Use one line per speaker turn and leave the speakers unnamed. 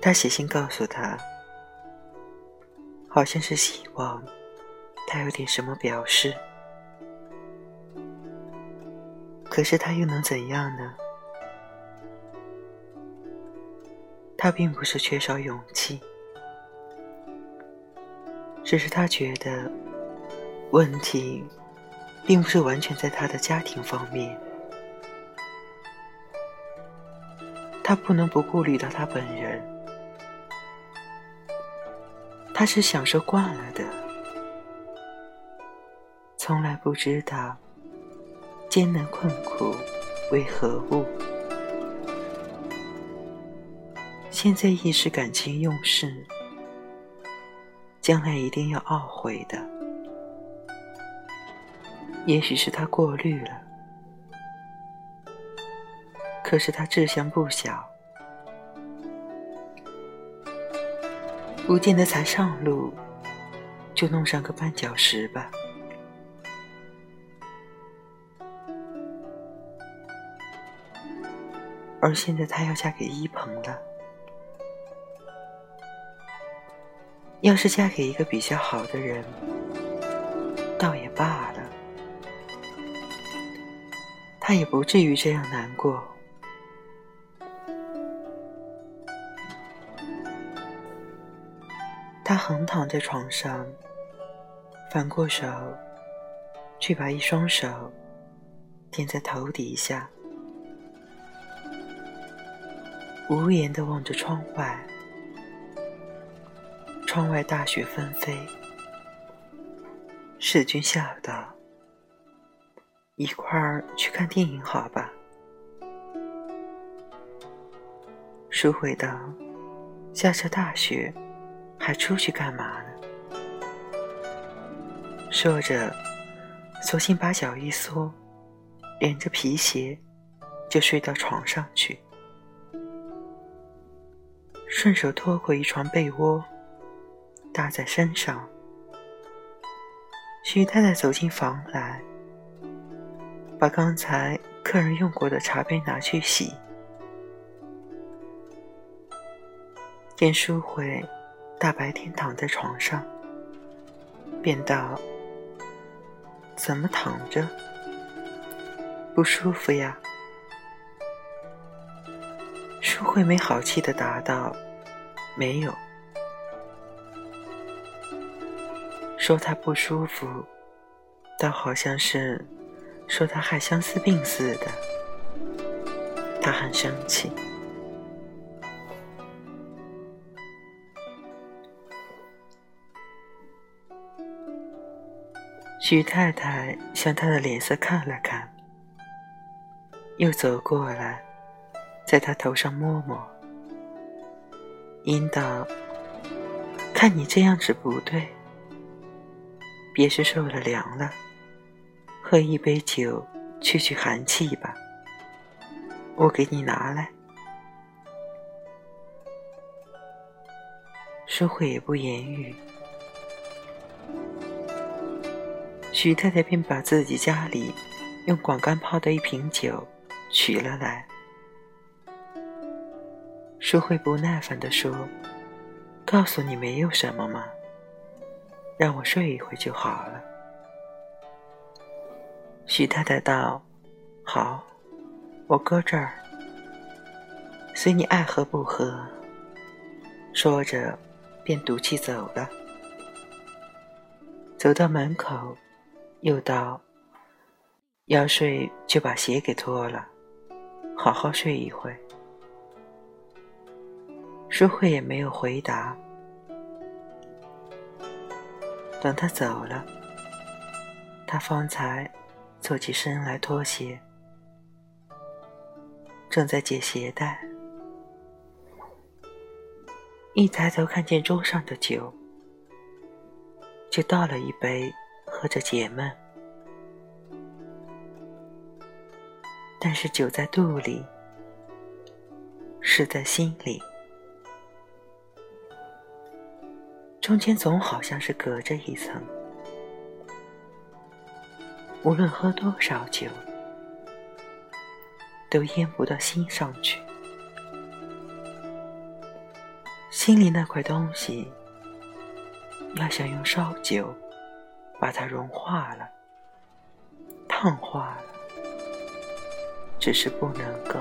他写信告诉他，好像是希望他有点什么表示。可是他又能怎样呢？他并不是缺少勇气，只是他觉得问题并不是完全在他的家庭方面。他不能不顾虑到他本人，他是享受惯了的，从来不知道艰难困苦为何物。现在一时感情用事，将来一定要懊悔的。也许是他过虑了，可是他志向不小，不见得才上路就弄上个绊脚石吧。而现在她要嫁给一鹏了。要是嫁给一个比较好的人，倒也罢了，他也不至于这样难过。他横躺在床上，反过手，去把一双手垫在头底下，无言的望着窗外。窗外大雪纷飞，世君笑道：“一块儿去看电影好吧？”书回道：“下着大雪，还出去干嘛呢？”说着，索性把脚一缩，连着皮鞋就睡到床上去，顺手拖过一床被窝。搭在身上，徐太太走进房来，把刚才客人用过的茶杯拿去洗。见淑慧大白天躺在床上，便道：“怎么躺着？不舒服呀？”淑慧没好气的答道：“没有。”说他不舒服，倒好像是说他害相思病似的。他很生气。许太太向他的脸色看了看，又走过来，在他头上摸摸，引导：“看你这样子不对。”别是受了凉了，喝一杯酒去去寒气吧。我给你拿来。淑慧也不言语，许太太便把自己家里用广干泡的一瓶酒取了来。淑慧不耐烦地说：“告诉你没有什么吗？”让我睡一会就好了。许太太道：“好，我搁这儿，随你爱喝不喝。”说着，便赌气走了。走到门口，又道：“要睡就把鞋给脱了，好好睡一会。”淑慧也没有回答。等他走了，他方才坐起身来脱鞋，正在解鞋带，一抬头看见桌上的酒，就倒了一杯喝着解闷。但是酒在肚里，是在心里。中间总好像是隔着一层，无论喝多少酒，都咽不到心上去。心里那块东西，要想用烧酒把它融化了、烫化了，只是不能够。